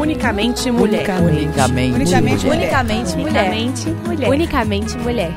Unicamente mulher. Unicamente, Unicamente mulher. Unicamente mulher. Unicamente mulher. Unicamente mulher.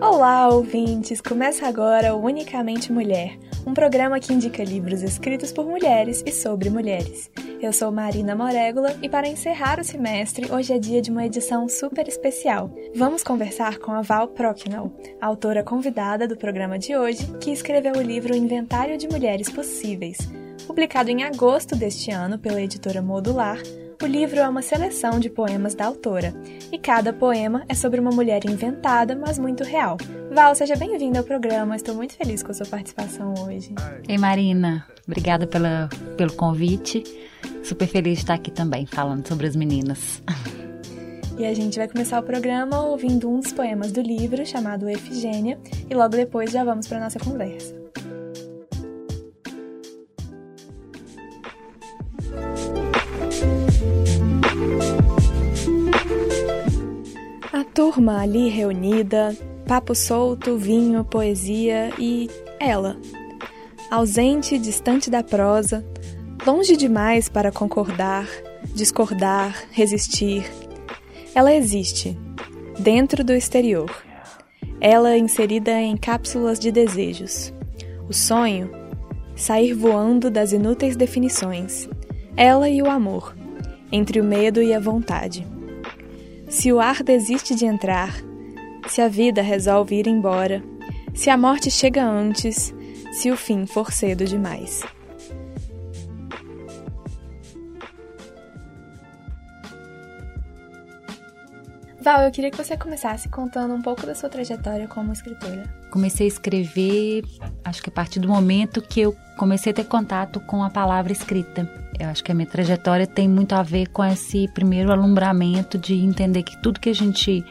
Olá, ouvintes! Começa agora o Unicamente Mulher, um programa que indica livros escritos por mulheres e sobre mulheres. Eu sou Marina Morégula e para encerrar o semestre, hoje é dia de uma edição super especial. Vamos conversar com a Val Procknell, autora convidada do programa de hoje, que escreveu o livro Inventário de Mulheres Possíveis. Publicado em agosto deste ano pela editora Modular, o livro é uma seleção de poemas da autora, e cada poema é sobre uma mulher inventada, mas muito real. Val, seja bem-vinda ao programa, estou muito feliz com a sua participação hoje. Ei, Marina, obrigada pela, pelo convite. Super feliz de estar aqui também, falando sobre as meninas. E a gente vai começar o programa ouvindo um dos poemas do livro, chamado Efigênia, e logo depois já vamos para nossa conversa. Turma ali reunida, papo solto, vinho, poesia e ela. Ausente, distante da prosa, longe demais para concordar, discordar, resistir. Ela existe, dentro do exterior. Ela inserida em cápsulas de desejos. O sonho, sair voando das inúteis definições. Ela e o amor, entre o medo e a vontade. Se o ar desiste de entrar, se a vida resolve ir embora, se a morte chega antes, se o fim for cedo demais. Val, eu queria que você começasse contando um pouco da sua trajetória como escritora. Comecei a escrever, acho que a partir do momento que eu comecei a ter contato com a palavra escrita. Eu acho que a minha trajetória tem muito a ver com esse primeiro alumbramento de entender que tudo que a gente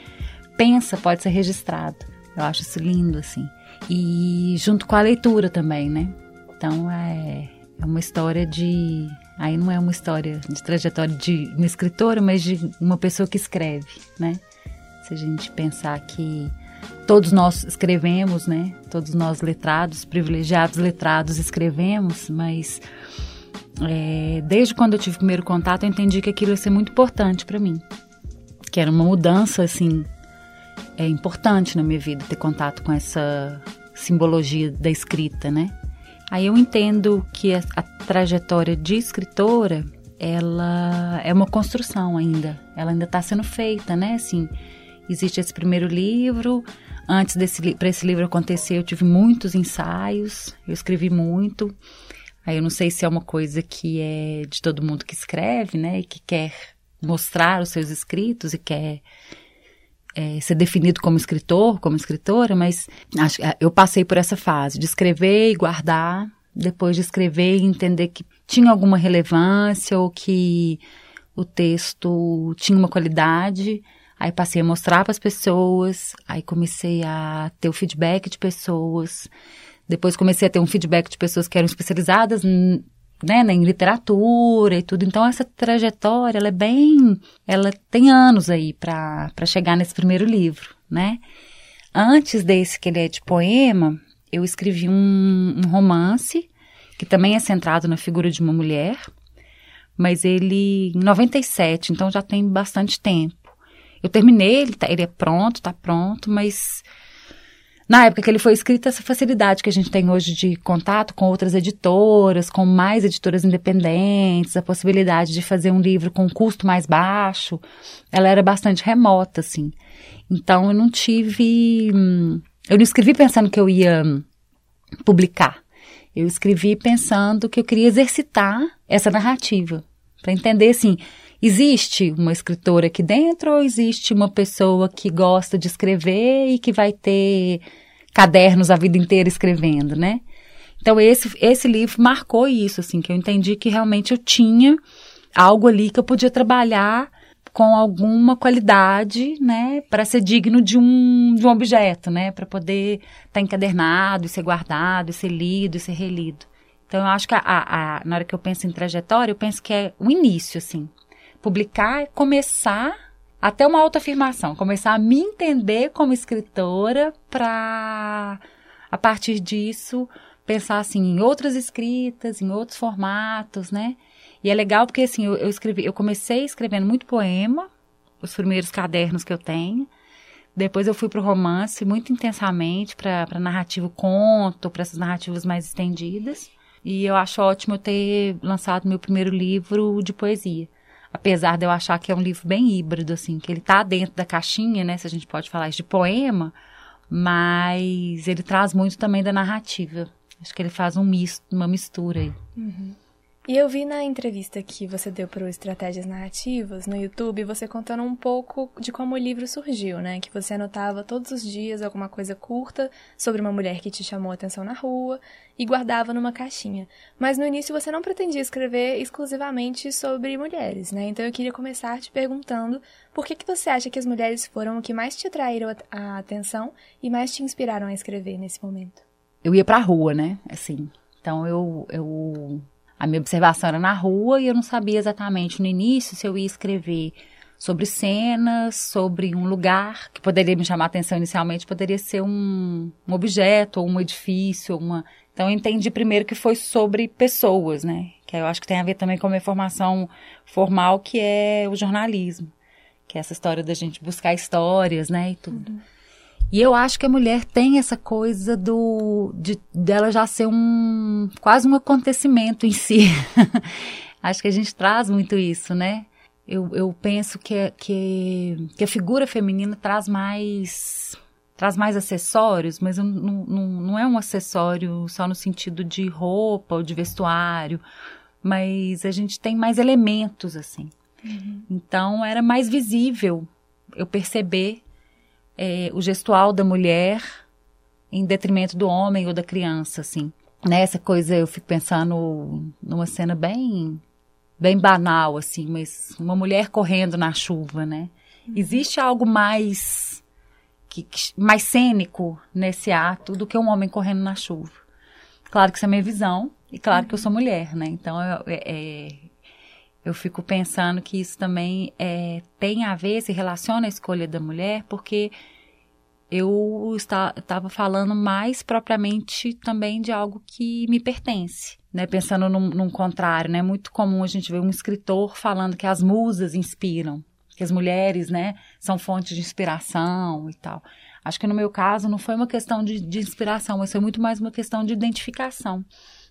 pensa pode ser registrado. Eu acho isso lindo, assim. E junto com a leitura também, né? Então é, é uma história de. Aí não é uma história de trajetória de uma escritora, mas de uma pessoa que escreve, né? Se a gente pensar que todos nós escrevemos, né? Todos nós letrados, privilegiados letrados escrevemos, mas é, desde quando eu tive o primeiro contato, eu entendi que aquilo ia ser muito importante para mim. Que era uma mudança, assim, é importante na minha vida ter contato com essa simbologia da escrita, né? Aí eu entendo que a, a trajetória de escritora, ela é uma construção ainda. Ela ainda está sendo feita, né? Assim, existe esse primeiro livro. Antes desse para esse livro acontecer, eu tive muitos ensaios. Eu escrevi muito. Aí eu não sei se é uma coisa que é de todo mundo que escreve, né? E que quer mostrar os seus escritos e quer é, ser definido como escritor, como escritora, mas acho, eu passei por essa fase de escrever e guardar, depois de escrever e entender que tinha alguma relevância ou que o texto tinha uma qualidade. Aí passei a mostrar para as pessoas, aí comecei a ter o feedback de pessoas. Depois comecei a ter um feedback de pessoas que eram especializadas né, em literatura e tudo. Então essa trajetória, ela é bem, ela tem anos aí para chegar nesse primeiro livro, né? Antes desse que ele é de poema, eu escrevi um, um romance que também é centrado na figura de uma mulher, mas ele em 97, então já tem bastante tempo. Eu terminei, ele, tá, ele é pronto, tá pronto, mas na época que ele foi escrito, essa facilidade que a gente tem hoje de contato com outras editoras, com mais editoras independentes, a possibilidade de fazer um livro com um custo mais baixo, ela era bastante remota, assim. Então eu não tive. Eu não escrevi pensando que eu ia publicar. Eu escrevi pensando que eu queria exercitar essa narrativa. Para entender, assim, existe uma escritora aqui dentro ou existe uma pessoa que gosta de escrever e que vai ter cadernos a vida inteira escrevendo, né? Então esse esse livro marcou isso, assim, que eu entendi que realmente eu tinha algo ali que eu podia trabalhar com alguma qualidade, né, para ser digno de um, de um objeto, né, para poder estar tá encadernado, e ser guardado, ser lido, e ser relido. Então eu acho que a, a, na hora que eu penso em trajetória, eu penso que é o início, assim, publicar começar até uma autoafirmação, começar a me entender como escritora para a partir disso pensar assim em outras escritas, em outros formatos, né? E é legal porque assim, eu, eu escrevi, eu comecei escrevendo muito poema, os primeiros cadernos que eu tenho. Depois eu fui para o romance muito intensamente, para narrativo conto, para essas narrativas mais estendidas. E eu acho ótimo eu ter lançado meu primeiro livro de poesia. Apesar de eu achar que é um livro bem híbrido, assim, que ele tá dentro da caixinha, né? Se a gente pode falar isso de poema, mas ele traz muito também da narrativa. Acho que ele faz um misto, uma mistura aí. Uhum. E eu vi na entrevista que você deu para o Estratégias Narrativas no YouTube, você contando um pouco de como o livro surgiu, né? Que você anotava todos os dias alguma coisa curta sobre uma mulher que te chamou a atenção na rua e guardava numa caixinha. Mas no início você não pretendia escrever exclusivamente sobre mulheres, né? Então eu queria começar te perguntando por que, que você acha que as mulheres foram o que mais te atraíram a atenção e mais te inspiraram a escrever nesse momento? Eu ia pra rua, né? Assim. Então eu, eu a minha observação era na rua e eu não sabia exatamente no início se eu ia escrever sobre cenas, sobre um lugar que poderia me chamar a atenção inicialmente, poderia ser um, um objeto ou um edifício, uma. Então eu entendi primeiro que foi sobre pessoas, né? Que eu acho que tem a ver também com a minha formação formal, que é o jornalismo, que é essa história da gente buscar histórias, né, e tudo. Uhum. E eu acho que a mulher tem essa coisa do de dela já ser um quase um acontecimento em si. acho que a gente traz muito isso, né? Eu, eu penso que, que, que a figura feminina traz mais traz mais acessórios, mas não, não, não é um acessório só no sentido de roupa ou de vestuário, mas a gente tem mais elementos assim. Uhum. Então era mais visível eu perceber é, o gestual da mulher em detrimento do homem ou da criança, assim. Nessa né, coisa eu fico pensando numa cena bem bem banal, assim, mas uma mulher correndo na chuva, né? Uhum. Existe algo mais que, que, mais cênico nesse ato do que um homem correndo na chuva. Claro que isso é minha visão e claro uhum. que eu sou mulher, né? Então eu, é, é, eu fico pensando que isso também é, tem a ver, se relaciona à escolha da mulher, porque eu estava falando mais propriamente também de algo que me pertence. Né, pensando num, num contrário, né, é muito comum a gente ver um escritor falando que as musas inspiram, que as mulheres, né, são fontes de inspiração e tal. Acho que no meu caso não foi uma questão de, de inspiração, mas foi muito mais uma questão de identificação,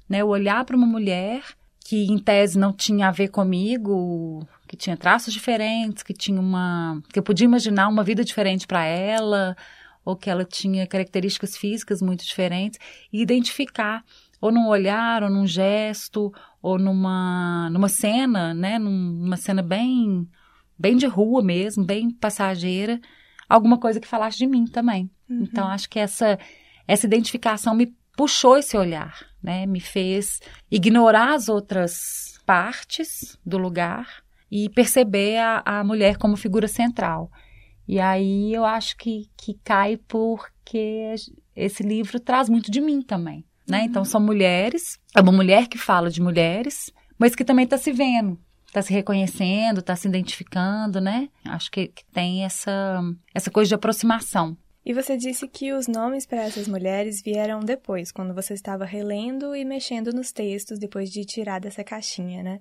né, eu olhar para uma mulher que em tese não tinha a ver comigo, que tinha traços diferentes, que tinha uma, que eu podia imaginar uma vida diferente para ela, ou que ela tinha características físicas muito diferentes, e identificar ou num olhar, ou num gesto, ou numa, numa cena, né, numa cena bem bem de rua mesmo, bem passageira, alguma coisa que falasse de mim também. Uhum. Então acho que essa essa identificação me puxou esse olhar, né? Me fez ignorar as outras partes do lugar e perceber a, a mulher como figura central. E aí eu acho que, que cai porque esse livro traz muito de mim também, né? Uhum. Então são mulheres, é uma mulher que fala de mulheres, mas que também está se vendo, está se reconhecendo, está se identificando, né? Acho que, que tem essa, essa coisa de aproximação. E você disse que os nomes para essas mulheres vieram depois, quando você estava relendo e mexendo nos textos depois de tirar dessa caixinha, né?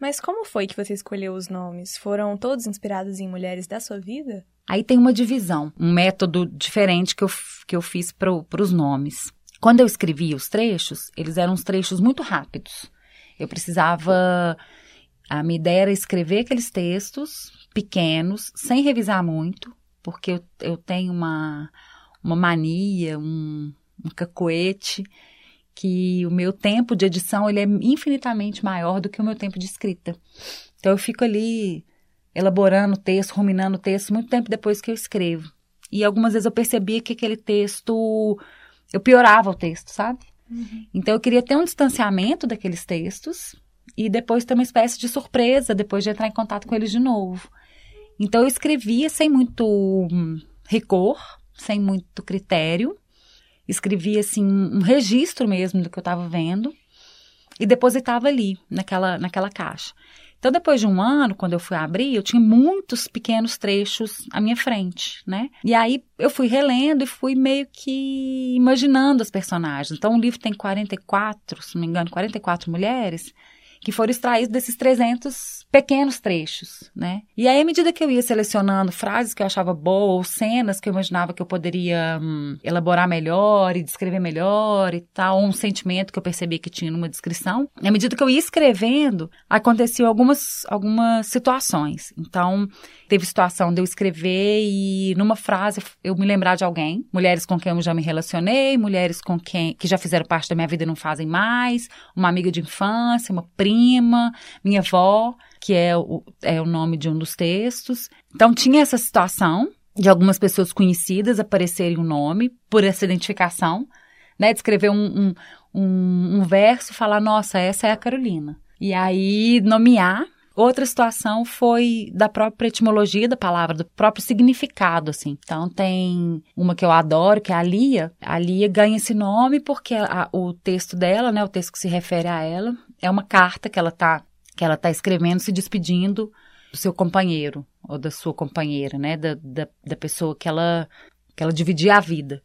Mas como foi que você escolheu os nomes? Foram todos inspirados em mulheres da sua vida? Aí tem uma divisão, um método diferente que eu, que eu fiz para os nomes. Quando eu escrevia os trechos, eles eram uns trechos muito rápidos. Eu precisava. A minha ideia era escrever aqueles textos pequenos, sem revisar muito, porque eu, eu tenho uma, uma mania, um, um cacoete, que o meu tempo de edição ele é infinitamente maior do que o meu tempo de escrita. Então eu fico ali elaborando o texto, ruminando o texto, muito tempo depois que eu escrevo. E algumas vezes eu percebia que aquele texto, eu piorava o texto, sabe? Uhum. Então eu queria ter um distanciamento daqueles textos e depois ter uma espécie de surpresa depois de entrar em contato com eles de novo. Então eu escrevia sem muito rigor, sem muito critério. Escrevia assim um registro mesmo do que eu estava vendo e depositava ali naquela naquela caixa. Então, depois de um ano, quando eu fui abrir, eu tinha muitos pequenos trechos à minha frente, né? E aí eu fui relendo e fui meio que imaginando as personagens. Então, o livro tem 44, se não me engano, 44 mulheres que foram extraídos desses 300 pequenos trechos, né? E aí, à medida que eu ia selecionando frases que eu achava boas, ou cenas que eu imaginava que eu poderia hum, elaborar melhor e descrever melhor e tal, ou um sentimento que eu percebia que tinha numa descrição, à medida que eu ia escrevendo, aconteciam algumas, algumas situações. Então, teve situação de eu escrever e numa frase eu me lembrar de alguém, mulheres com quem eu já me relacionei, mulheres com quem que já fizeram parte da minha vida e não fazem mais, uma amiga de infância, uma prima, minha avó, que é o, é o nome de um dos textos. Então tinha essa situação de algumas pessoas conhecidas aparecerem o um nome por essa identificação, né? De escrever um, um, um, um verso e falar, nossa, essa é a Carolina. E aí nomear Outra situação foi da própria etimologia da palavra, do próprio significado, assim. Então, tem uma que eu adoro, que é a Lia. A Lia ganha esse nome porque a, o texto dela, né, o texto que se refere a ela, é uma carta que ela tá, que ela tá escrevendo, se despedindo do seu companheiro, ou da sua companheira, né, da, da, da pessoa que ela, que ela dividia a vida.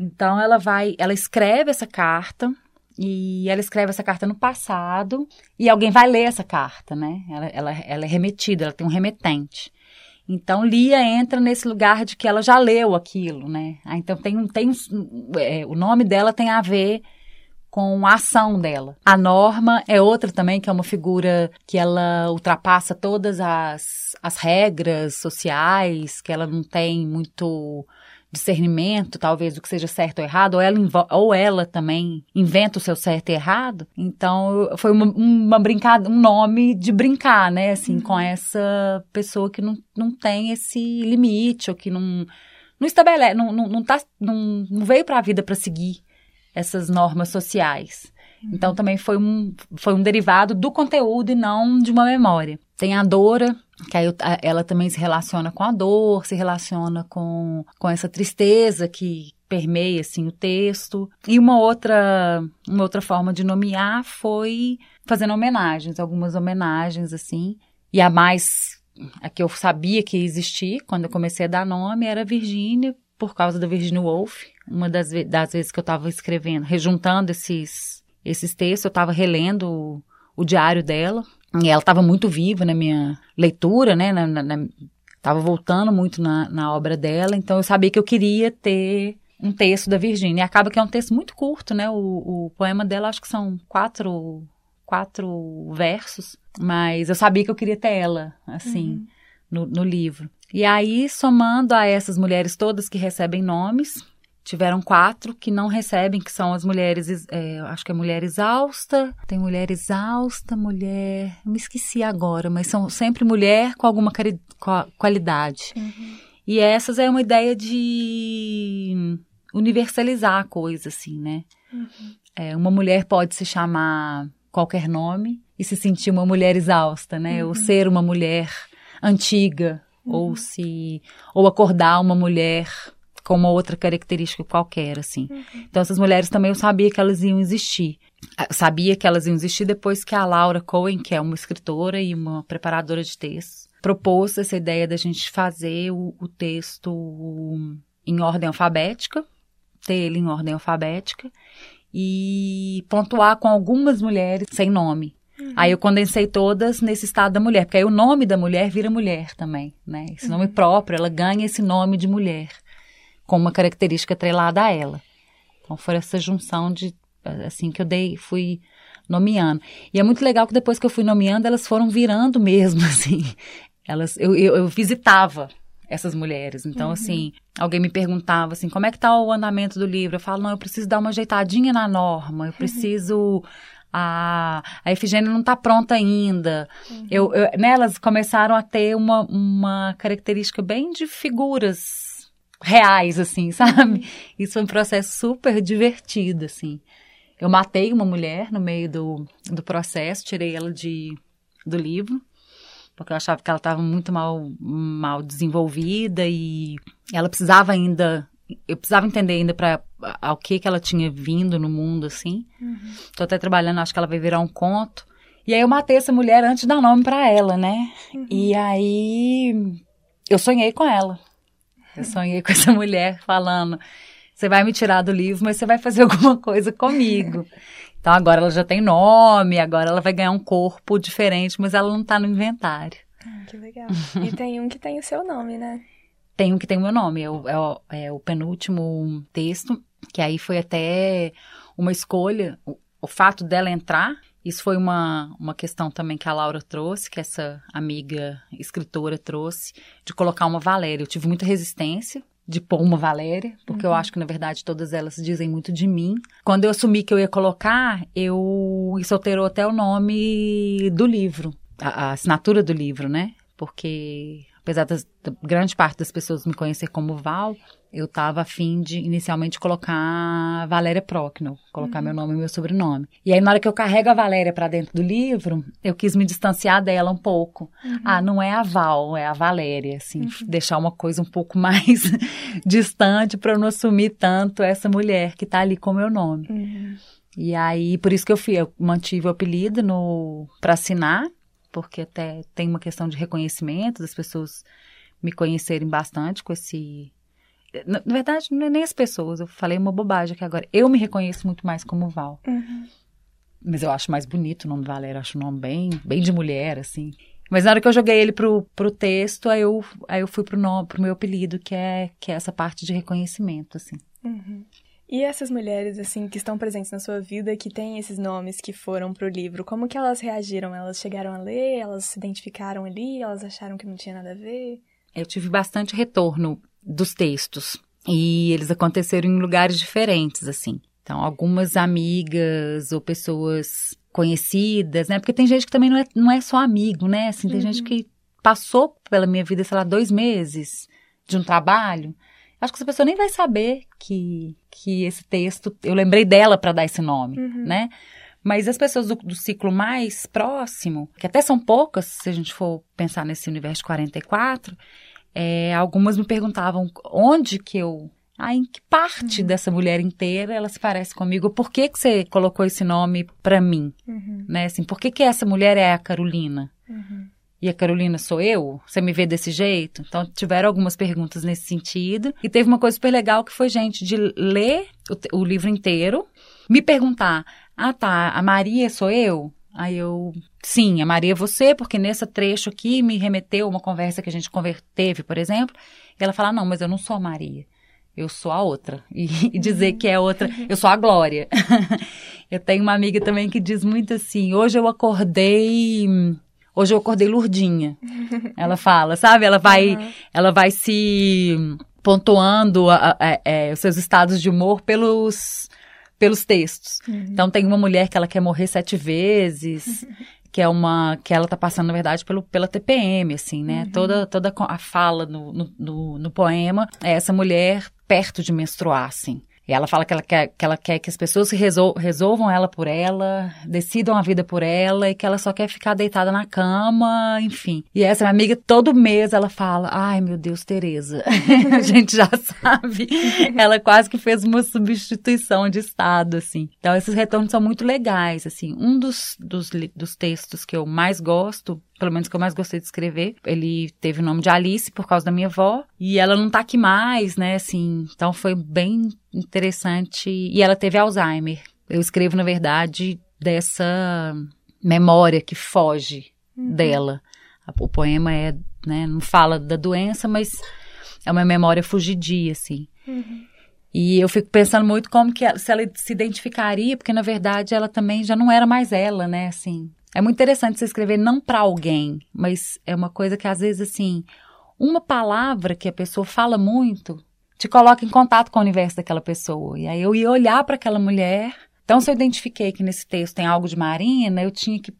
Então, ela vai, ela escreve essa carta, e ela escreve essa carta no passado e alguém vai ler essa carta, né? Ela, ela, ela é remetida, ela tem um remetente. Então, Lia entra nesse lugar de que ela já leu aquilo, né? Ah, então, tem, tem é, o nome dela tem a ver com a ação dela. A Norma é outra também, que é uma figura que ela ultrapassa todas as, as regras sociais, que ela não tem muito discernimento, talvez, do que seja certo ou errado, ou ela, ou ela também inventa o seu certo e errado. Então, foi uma, uma brincada, um nome de brincar, né, assim, uhum. com essa pessoa que não, não tem esse limite, ou que não, não estabelece, não, não, não, tá, não, não veio para a vida para seguir essas normas sociais. Uhum. Então, também foi um, foi um derivado do conteúdo e não de uma memória. Tem a Dora, que aí ela também se relaciona com a dor, se relaciona com, com essa tristeza que permeia assim o texto. E uma outra uma outra forma de nomear foi fazendo homenagens, algumas homenagens assim. E a mais a que eu sabia que existia quando eu comecei a dar nome era Virginia, por causa da Virginia Woolf. Uma das, das vezes que eu estava escrevendo, rejuntando esses esses textos, eu estava relendo o, o diário dela e ela estava muito viva na minha leitura, né? Na, na, na, tava voltando muito na, na obra dela, então eu sabia que eu queria ter um texto da Virgínia. E acaba que é um texto muito curto, né? O, o poema dela acho que são quatro, quatro versos, mas eu sabia que eu queria ter ela, assim, uhum. no, no livro. E aí, somando a essas mulheres todas que recebem nomes, Tiveram quatro que não recebem, que são as mulheres, é, acho que é mulher exausta, tem mulher exausta, mulher. Me esqueci agora, mas são sempre mulher com alguma cari, qualidade. Uhum. E essas é uma ideia de universalizar a coisa, assim, né? Uhum. É, uma mulher pode se chamar qualquer nome e se sentir uma mulher exausta, né? Uhum. Ou ser uma mulher antiga, ou uhum. se. ou acordar uma mulher com uma outra característica qualquer, assim. Uhum. Então, essas mulheres também eu sabia que elas iam existir. Eu ah, sabia que elas iam existir depois que a Laura Cohen, que é uma escritora e uma preparadora de textos, propôs essa ideia da gente fazer o, o texto em ordem alfabética, ter ele em ordem alfabética, e pontuar com algumas mulheres sem nome. Uhum. Aí eu condensei todas nesse estado da mulher, porque aí o nome da mulher vira mulher também, né? Esse nome uhum. próprio, ela ganha esse nome de mulher com uma característica atrelada a ela. Então foi essa junção de assim que eu dei, fui nomeando. E é muito legal que depois que eu fui nomeando, elas foram virando mesmo, assim. Elas, eu, eu, eu visitava essas mulheres. Então, uhum. assim, alguém me perguntava assim, como é que tá o andamento do livro? Eu falo, não, eu preciso dar uma ajeitadinha na norma, eu preciso. A, a Efigênia não está pronta ainda. Uhum. Eu, eu, né, elas começaram a ter uma, uma característica bem de figuras reais, assim, sabe? Isso foi um processo super divertido, assim. Eu matei uma mulher no meio do, do processo, tirei ela de, do livro, porque eu achava que ela estava muito mal, mal desenvolvida e ela precisava ainda. Eu precisava entender ainda para ao que que ela tinha vindo no mundo, assim. Uhum. Tô até trabalhando, acho que ela vai virar um conto. E aí eu matei essa mulher antes de dar nome para ela, né? Uhum. E aí eu sonhei com ela. Eu sonhei com essa mulher falando: você vai me tirar do livro, mas você vai fazer alguma coisa comigo. Então agora ela já tem nome, agora ela vai ganhar um corpo diferente, mas ela não tá no inventário. Ah, que legal. E tem um que tem o seu nome, né? Tem um que tem o meu nome, é o, é o, é o penúltimo texto, que aí foi até uma escolha, o, o fato dela entrar isso foi uma, uma questão também que a Laura trouxe, que essa amiga escritora trouxe, de colocar uma Valéria. Eu tive muita resistência de pôr uma Valéria, porque uhum. eu acho que, na verdade, todas elas dizem muito de mim. Quando eu assumi que eu ia colocar, eu isso alterou até o nome do livro, a, a assinatura do livro, né? Porque apesar da grande parte das pessoas me conhecer como Val, eu estava afim de inicialmente colocar Valéria Procno, colocar uhum. meu nome e meu sobrenome. E aí, na hora que eu carrego a Valéria para dentro do livro, eu quis me distanciar dela um pouco. Uhum. Ah, não é a Val, é a Valéria, assim, uhum. deixar uma coisa um pouco mais distante para eu não assumir tanto essa mulher que está ali com meu nome. Uhum. E aí, por isso que eu fui, eu mantive o apelido no para assinar porque até tem uma questão de reconhecimento, das pessoas me conhecerem bastante com esse. Na, verdade, não é nem as pessoas, eu falei uma bobagem aqui agora. Eu me reconheço muito mais como Val. Uhum. Mas eu acho mais bonito o nome Valéria, acho o nome bem, bem de mulher, assim. Mas na hora que eu joguei ele pro, pro texto, aí eu, aí eu fui pro, nome, pro meu apelido, que é, que é essa parte de reconhecimento, assim. Uhum. E essas mulheres, assim, que estão presentes na sua vida, que têm esses nomes que foram pro livro, como que elas reagiram? Elas chegaram a ler, elas se identificaram ali, elas acharam que não tinha nada a ver? Eu tive bastante retorno dos textos. E eles aconteceram em lugares diferentes, assim. Então, algumas amigas ou pessoas conhecidas, né? Porque tem gente que também não é, não é só amigo, né? Assim, tem uhum. gente que passou pela minha vida, sei lá, dois meses de um trabalho. Acho que essa pessoa nem vai saber que, que esse texto. Eu lembrei dela para dar esse nome, uhum. né? Mas as pessoas do, do, ciclo mais próximo, que até são poucas, se a gente for pensar nesse universo de 44, é, algumas me perguntavam onde que eu. Ah, em que parte uhum. dessa mulher inteira ela se parece comigo? Por que, que você colocou esse nome para mim? Uhum. Né? Assim, por que, que essa mulher é a Carolina? Uhum e a Carolina sou eu? Você me vê desse jeito? Então, tiveram algumas perguntas nesse sentido. E teve uma coisa super legal que foi, gente, de ler o, o livro inteiro, me perguntar: ah, tá, a Maria sou eu? Aí eu, sim, a Maria é você, porque nesse trecho aqui me remeteu uma conversa que a gente teve, por exemplo. E ela fala: não, mas eu não sou a Maria. Eu sou a outra. E, e dizer que é outra, eu sou a Glória. eu tenho uma amiga também que diz muito assim: hoje eu acordei Hoje eu acordei lurdinha. ela fala, sabe? Ela vai, uhum. ela vai se pontuando a, a, a, é, os seus estados de humor pelos pelos textos. Uhum. Então tem uma mulher que ela quer morrer sete vezes, que é uma que ela tá passando na verdade pelo, pela TPM, assim, né? Uhum. Toda toda a fala no, no, no, no poema é essa mulher perto de menstruar, assim. Ela fala que ela quer que, ela quer que as pessoas resol resolvam ela por ela, decidam a vida por ela e que ela só quer ficar deitada na cama, enfim. E essa minha amiga, todo mês ela fala: Ai meu Deus, Tereza. a gente já sabe. ela quase que fez uma substituição de estado, assim. Então esses retornos são muito legais, assim. Um dos, dos, dos textos que eu mais gosto pelo menos que eu mais gostei de escrever. Ele teve o nome de Alice por causa da minha avó. E ela não tá aqui mais, né? Assim, então foi bem interessante. E ela teve Alzheimer. Eu escrevo, na verdade, dessa memória que foge uhum. dela. O poema é, né, não fala da doença, mas é uma memória fugidia, assim. Uhum. E eu fico pensando muito como que ela, se ela se identificaria, porque na verdade ela também já não era mais ela, né? Assim, é muito interessante você escrever não para alguém, mas é uma coisa que às vezes assim, uma palavra que a pessoa fala muito te coloca em contato com o universo daquela pessoa. E aí eu ia olhar para aquela mulher. Então, se eu identifiquei que nesse texto tem algo de Marina, eu tinha que.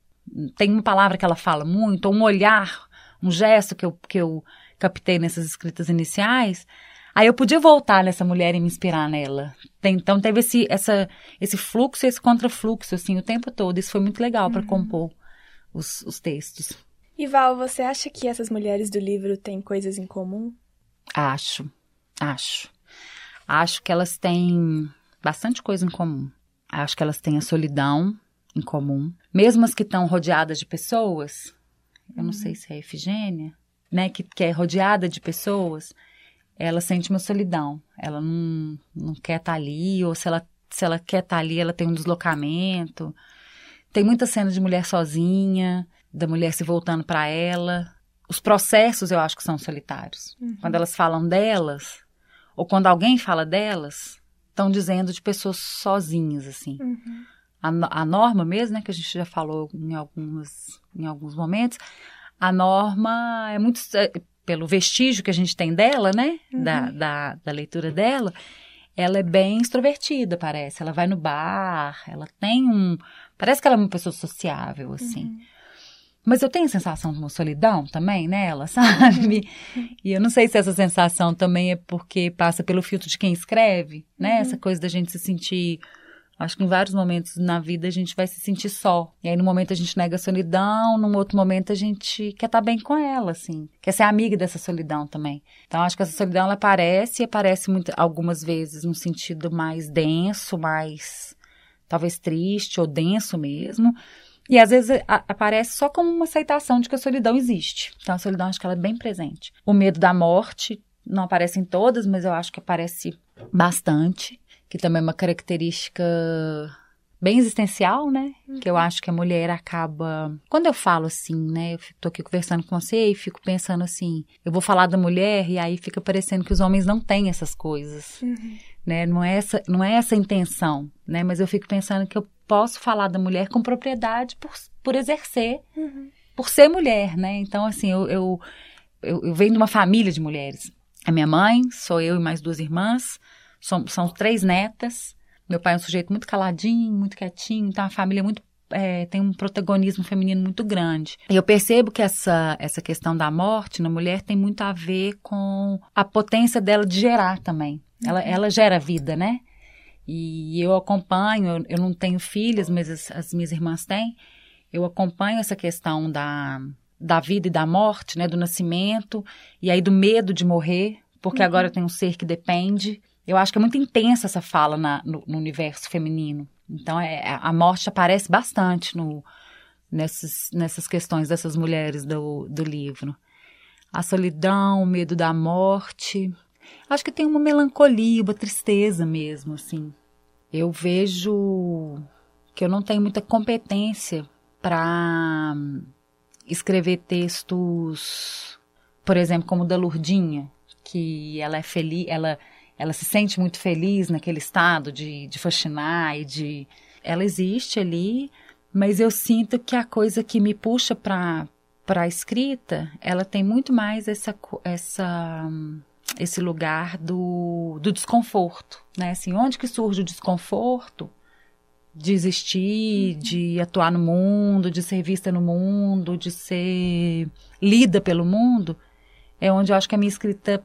Tem uma palavra que ela fala muito, ou um olhar, um gesto que eu, que eu captei nessas escritas iniciais. Aí eu podia voltar nessa mulher e me inspirar nela. Então teve esse, essa, esse fluxo e esse contrafluxo, assim, o tempo todo. Isso foi muito legal para uhum. compor os, os textos. E Val, você acha que essas mulheres do livro têm coisas em comum? Acho, acho. Acho que elas têm bastante coisa em comum. Acho que elas têm a solidão, em comum. Mesmo as que estão rodeadas de pessoas, eu não sei se é a Efigênia, né, que, que é rodeada de pessoas, ela sente uma solidão. Ela não, não quer estar tá ali, ou se ela, se ela quer estar tá ali, ela tem um deslocamento. Tem muita cena de mulher sozinha, da mulher se voltando para ela. Os processos eu acho que são solitários. Uhum. Quando elas falam delas, ou quando alguém fala delas, estão dizendo de pessoas sozinhas, assim. Uhum. A, a, norma mesmo, né, que a gente já falou em, algumas, em alguns momentos, a norma é muito. É, pelo vestígio que a gente tem dela, né? Uhum. Da, da, da leitura dela, ela é bem extrovertida, parece. Ela vai no bar, ela tem um. Parece que ela é uma pessoa sociável, assim. Uhum. Mas eu tenho a sensação de uma solidão também nela, sabe? E eu não sei se essa sensação também é porque passa pelo filtro de quem escreve, né? Uhum. Essa coisa da gente se sentir. Acho que em vários momentos na vida a gente vai se sentir só. E aí, no momento, a gente nega a solidão, num outro momento, a gente quer estar tá bem com ela, assim. Quer ser amiga dessa solidão também. Então, acho que essa solidão, ela aparece e aparece muito, algumas vezes num sentido mais denso, mais talvez triste ou denso mesmo. E às vezes a, aparece só como uma aceitação de que a solidão existe. Então a solidão acho que ela é bem presente. O medo da morte não aparece em todas, mas eu acho que aparece bastante, que também é uma característica bem existencial, né? Uhum. Que eu acho que a mulher acaba. Quando eu falo assim, né? Eu tô aqui conversando com você e fico pensando assim, eu vou falar da mulher e aí fica parecendo que os homens não têm essas coisas. Uhum. Né? Não é essa, não é essa a intenção, né? Mas eu fico pensando que eu posso falar da mulher com propriedade por, por exercer, uhum. por ser mulher, né? Então, assim, eu, eu, eu, eu, venho de uma família de mulheres. A minha mãe, sou eu e mais duas irmãs, são, são três netas. Meu pai é um sujeito muito caladinho, muito quietinho, então a família é muito é, tem um protagonismo feminino muito grande. Eu percebo que essa, essa questão da morte na mulher tem muito a ver com a potência dela de gerar também. Ela, uhum. ela gera vida, né? E eu acompanho, eu, eu não tenho filhas, mas as, as, minhas irmãs têm. Eu acompanho essa questão da, da vida e da morte, né? Do nascimento, e aí do medo de morrer, porque uhum. agora eu tenho um ser que depende. Eu acho que é muito intensa essa fala na, no, no, universo feminino. Então, é, é a morte aparece bastante no, nessas, nessas questões dessas mulheres do, do livro. A solidão, o medo da morte, Acho que tem uma melancolia, uma tristeza mesmo, assim. Eu vejo que eu não tenho muita competência para escrever textos, por exemplo, como o da Lurdinha, que ela é feliz, ela, ela se sente muito feliz naquele estado de, de fascinar e de. Ela existe ali, mas eu sinto que a coisa que me puxa para a escrita, ela tem muito mais essa, essa esse lugar do, do desconforto, né? Assim, onde que surge o desconforto de existir, de atuar no mundo, de ser vista no mundo, de ser lida pelo mundo, é onde eu acho que a minha escrita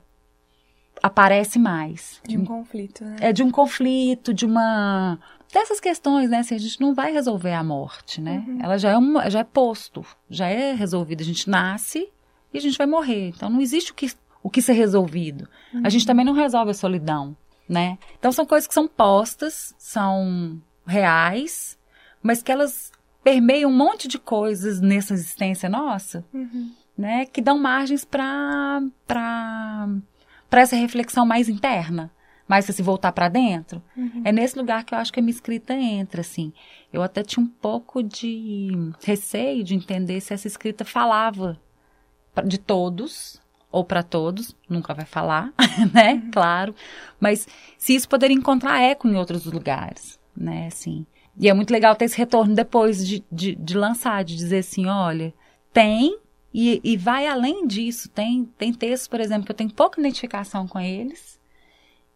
aparece mais. De um conflito, né? É de um conflito, de uma dessas questões, né? Assim, a gente não vai resolver a morte, né? Uhum. Ela já é uma, já é posto, já é resolvida. A gente nasce e a gente vai morrer. Então não existe o que o que ser resolvido. Uhum. A gente uhum. também não resolve a solidão, né? Então são coisas que são postas, são reais, mas que elas permeiam um monte de coisas nessa existência nossa, uhum. né? Que dão margens para para para essa reflexão mais interna, mais se voltar para dentro. Uhum. É nesse lugar que eu acho que a minha escrita entra, assim. Eu até tinha um pouco de receio de entender se essa escrita falava de todos, ou para todos, nunca vai falar, né? Uhum. Claro. Mas se isso poderia encontrar eco em outros lugares, né? Assim. E é muito legal ter esse retorno depois de, de, de lançar, de dizer assim, olha, tem e, e, vai além disso. Tem, tem textos, por exemplo, que eu tenho pouca identificação com eles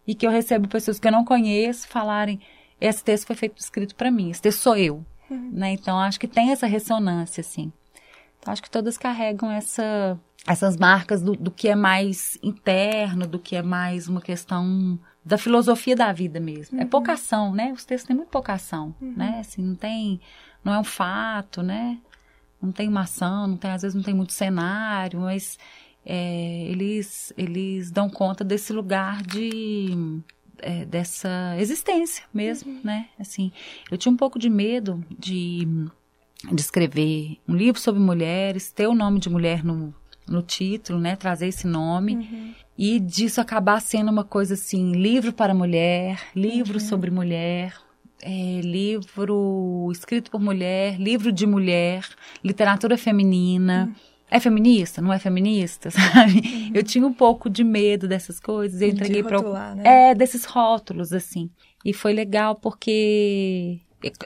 e que eu recebo pessoas que eu não conheço falarem, esse texto foi feito escrito para mim, esse texto sou eu, uhum. né? Então acho que tem essa ressonância, assim. Então acho que todas carregam essa essas marcas do, do que é mais interno, do que é mais uma questão da filosofia da vida mesmo. É uhum. É pouca ação, né? Os textos têm muito pouca ação, uhum. né? Assim, não tem, não é um fato, né? Não tem uma ação, não tem, às vezes não tem muito cenário, mas é, eles, eles dão conta desse lugar de é, dessa existência mesmo, uhum. né? Assim, eu tinha um pouco de medo de, de escrever um livro sobre mulheres, ter o nome de mulher no, no título, né? Trazer esse nome. Uhum. E disso acabar sendo uma coisa assim, livro para mulher, livro uhum. sobre mulher, é, livro escrito por mulher, livro de mulher, literatura feminina. Uhum. É feminista? Não é feminista? Sabe? Uhum. Eu tinha um pouco de medo dessas coisas. Eu entreguei para né? É, desses rótulos, assim. E foi legal porque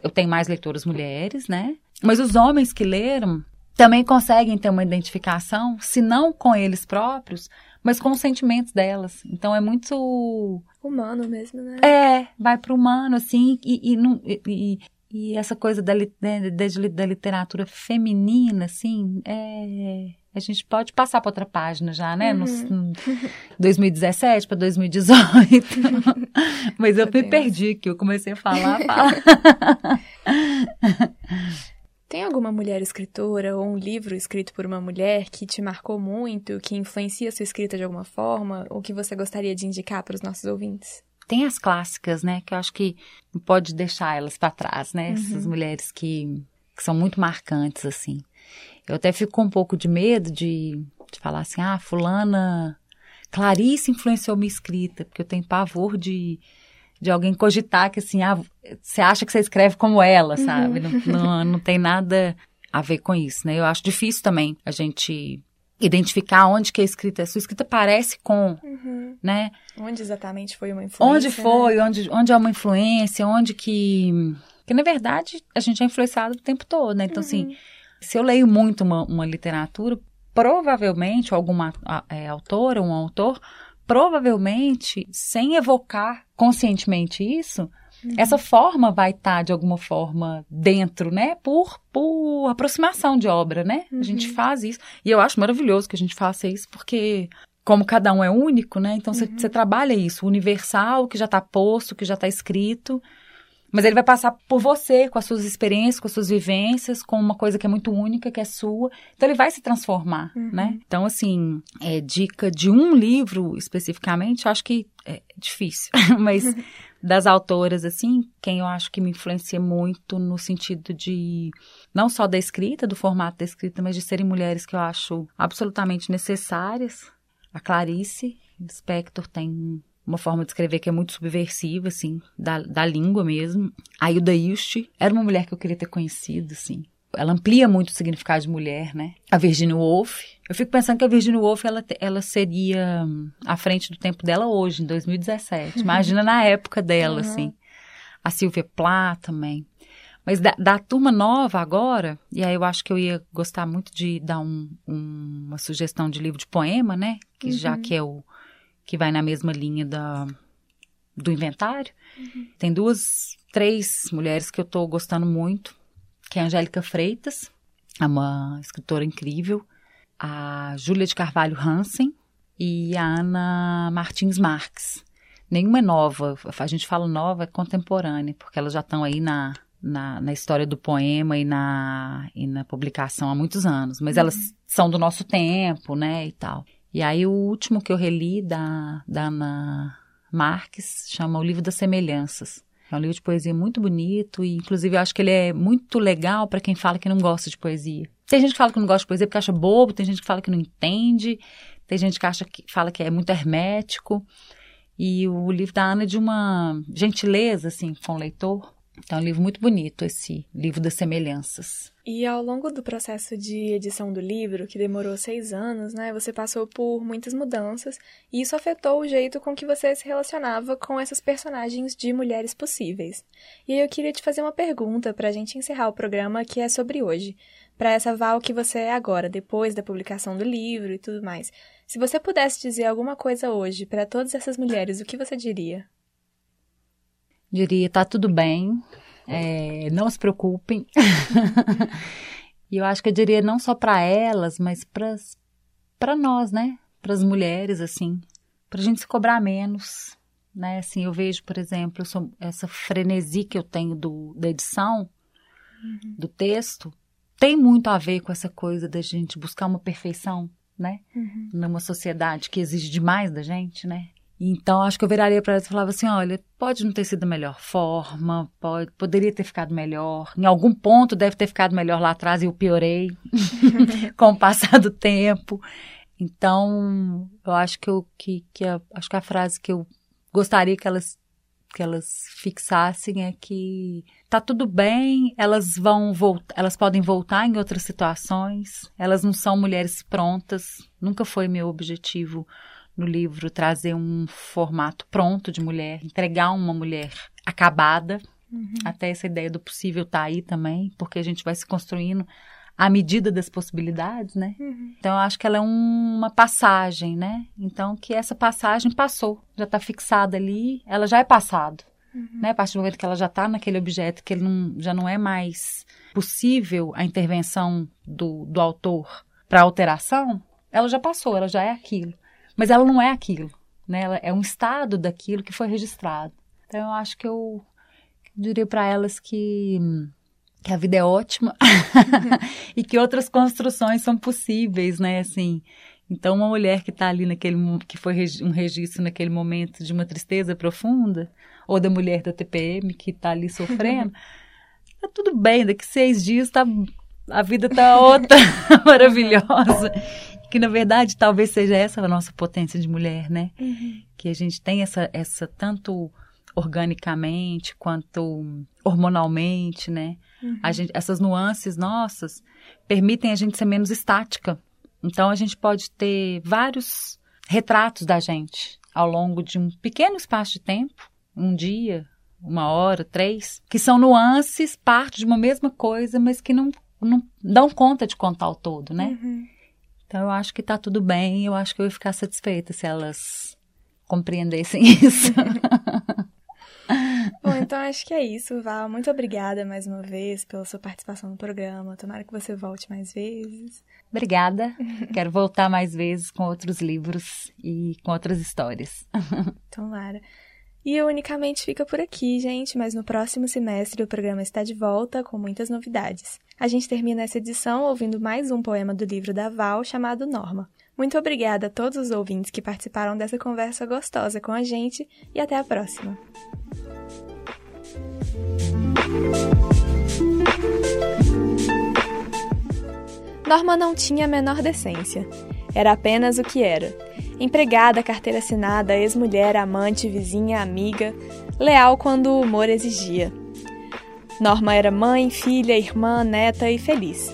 eu tenho mais leitoras mulheres, né? Mas os homens que leram também conseguem ter uma identificação, se não com eles próprios, mas com os sentimentos delas. Então é muito. Humano mesmo, né? É, vai pro humano, assim, e, e, e, e essa coisa da, né, da, da literatura feminina, assim, é, a gente pode passar para outra página já, né? Uhum. No, 2017 para 2018. Mas eu me perdi que eu comecei a falar. falar. Tem alguma mulher escritora ou um livro escrito por uma mulher que te marcou muito, que influencia a sua escrita de alguma forma, ou que você gostaria de indicar para os nossos ouvintes? Tem as clássicas, né? Que eu acho que não pode deixar elas para trás, né? Uhum. Essas mulheres que, que, são muito marcantes, assim. Eu até fico com um pouco de medo de, de falar assim, ah, fulana... Clarice influenciou minha escrita, porque eu tenho pavor de, de alguém cogitar que assim, ah, você acha que você escreve como ela, sabe? Uhum. Não, não, não tem nada a ver com isso, né? Eu acho difícil também a gente identificar onde que a escrita, a sua escrita parece com, uhum. né? Onde exatamente foi uma influência? Onde foi, né? onde, onde é uma influência, onde que... Que, na verdade, a gente é influenciado o tempo todo, né? Então, assim, uhum. assim, se eu leio muito uma, uma literatura, provavelmente alguma é, autora, um autor, provavelmente, sem evocar conscientemente isso, Uhum. Essa forma vai estar, tá, de alguma forma, dentro, né? Por, por aproximação de obra, né? Uhum. A gente uhum. faz isso. E eu acho maravilhoso que a gente faça isso, porque como cada um é único, né? Então você uhum. trabalha isso, universal, que já está posto, que já está escrito. Mas ele vai passar por você, com as suas experiências, com as suas vivências, com uma coisa que é muito única, que é sua. Então ele vai se transformar, uhum. né? Então, assim, é, dica de um livro especificamente, acho que é difícil. Mas das autoras, assim, quem eu acho que me influencia muito no sentido de não só da escrita, do formato da escrita, mas de serem mulheres que eu acho absolutamente necessárias. A Clarice Spector tem uma forma de escrever que é muito subversiva, assim, da, da língua mesmo. A Hilda Ilst era uma mulher que eu queria ter conhecido, assim ela amplia muito o significado de mulher, né? A Virginia Woolf. Eu fico pensando que a Virginia Woolf, ela, ela seria à frente do tempo dela hoje, em 2017. Imagina na época dela, uhum. assim. A Sylvia Plath também. Mas da, da, turma nova agora, e aí eu acho que eu ia gostar muito de dar um, um, uma sugestão de livro de poema, né? Que uhum. Já que é o que vai na mesma linha da, do inventário. Uhum. Tem duas, três mulheres que eu tô gostando muito que é a Angélica Freitas, é uma escritora incrível, a Júlia de Carvalho Hansen e a Ana Martins Marques. Nenhuma é nova, a gente fala nova, é contemporânea, porque elas já estão aí na, na, na, história do poema e na, e na publicação há muitos anos, mas uhum. elas são do nosso tempo, né, e tal. E aí o último que eu reli da, da Ana Marques chama O Livro das Semelhanças. É um livro de poesia muito bonito e, inclusive, eu acho que ele é muito legal para quem fala que não gosta de poesia. Tem gente que fala que não gosta de poesia porque acha bobo, tem gente que fala que não entende, tem gente que acha que fala que é muito hermético. E o livro da Ana é de uma gentileza, assim, com o leitor. Então, é um livro muito bonito, esse livro das semelhanças. E ao longo do processo de edição do livro, que demorou seis anos, né, você passou por muitas mudanças e isso afetou o jeito com que você se relacionava com essas personagens de mulheres possíveis. E eu queria te fazer uma pergunta para a gente encerrar o programa que é sobre hoje, para essa Val que você é agora, depois da publicação do livro e tudo mais. Se você pudesse dizer alguma coisa hoje para todas essas mulheres, o que você diria? Diria, tá tudo bem, é, não se preocupem. e eu acho que eu diria não só para elas, mas para nós, né? Para as mulheres, assim, para a gente se cobrar menos, né? Assim, eu vejo, por exemplo, essa frenesi que eu tenho do, da edição, uhum. do texto, tem muito a ver com essa coisa da gente buscar uma perfeição, né? Uhum. Numa sociedade que exige demais da gente, né? Então, acho que eu viraria para ela e falava assim: olha, pode não ter sido a melhor forma, pode, poderia ter ficado melhor. Em algum ponto deve ter ficado melhor lá atrás e eu piorei com o passar do tempo. Então, eu acho que, eu, que, que a, acho que a frase que eu gostaria que elas, que elas fixassem é que tá tudo bem, elas vão voltar, elas podem voltar em outras situações, elas não são mulheres prontas, nunca foi meu objetivo no livro trazer um formato pronto de mulher, entregar uma mulher acabada. Uhum. Até essa ideia do possível tá aí também, porque a gente vai se construindo à medida das possibilidades, né? Uhum. Então eu acho que ela é um, uma passagem, né? Então que essa passagem passou, já está fixada ali, ela já é passado. Uhum. Né? A partir do momento que ela já está naquele objeto, que ele não, já não é mais possível a intervenção do, do autor para alteração, ela já passou, ela já é aquilo. Mas ela não é aquilo, né? Ela é um estado daquilo que foi registrado. Então eu acho que eu diria para elas que que a vida é ótima e que outras construções são possíveis, né? Assim, então uma mulher que está ali naquele que foi um registro naquele momento de uma tristeza profunda, ou da mulher da TPM que está ali sofrendo, tá tudo bem. Daqui seis dias tá, a vida tá outra maravilhosa que na verdade talvez seja essa a nossa potência de mulher, né? Uhum. Que a gente tem essa, essa tanto organicamente quanto hormonalmente, né? Uhum. A gente, essas nuances nossas permitem a gente ser menos estática. Então a gente pode ter vários retratos da gente ao longo de um pequeno espaço de tempo, um dia, uma hora, três, que são nuances, parte de uma mesma coisa, mas que não, não dão conta de contar o todo, né? Uhum. Então eu acho que está tudo bem, eu acho que eu ia ficar satisfeita se elas compreendessem isso. Bom, então acho que é isso, Val. Muito obrigada mais uma vez pela sua participação no programa. Tomara que você volte mais vezes. Obrigada. Quero voltar mais vezes com outros livros e com outras histórias. Tomara. E o Unicamente fica por aqui, gente, mas no próximo semestre o programa está de volta com muitas novidades. A gente termina essa edição ouvindo mais um poema do livro da Val chamado Norma. Muito obrigada a todos os ouvintes que participaram dessa conversa gostosa com a gente e até a próxima. Norma não tinha a menor decência. Era apenas o que era empregada, carteira assinada, ex-mulher, amante, vizinha, amiga, leal quando o humor exigia. Norma era mãe, filha, irmã, neta e feliz.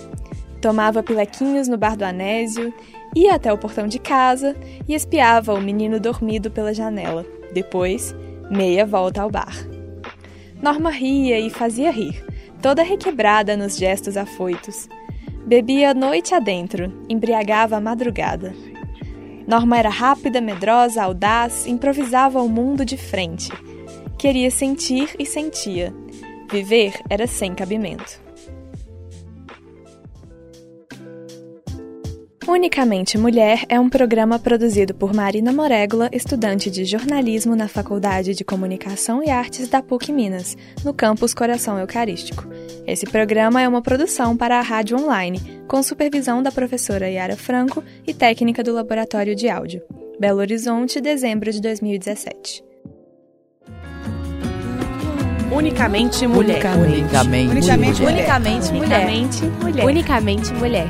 Tomava pilequinhos no bar do Anésio, ia até o portão de casa e espiava o menino dormido pela janela. Depois, meia volta ao bar. Norma ria e fazia rir, toda requebrada nos gestos afoitos. Bebia noite adentro, embriagava a madrugada. Norma era rápida, medrosa, audaz, improvisava o mundo de frente. Queria sentir e sentia. Viver era sem cabimento. Unicamente Mulher é um programa produzido por Marina Morégola, estudante de jornalismo na Faculdade de Comunicação e Artes da PUC Minas, no campus Coração Eucarístico. Esse programa é uma produção para a rádio online, com supervisão da professora Yara Franco e técnica do Laboratório de Áudio. Belo Horizonte, dezembro de 2017. Unicamente mulher. Unicamente, Unicamente mulher. Unicamente mulher. Unicamente mulher. Unicamente mulher.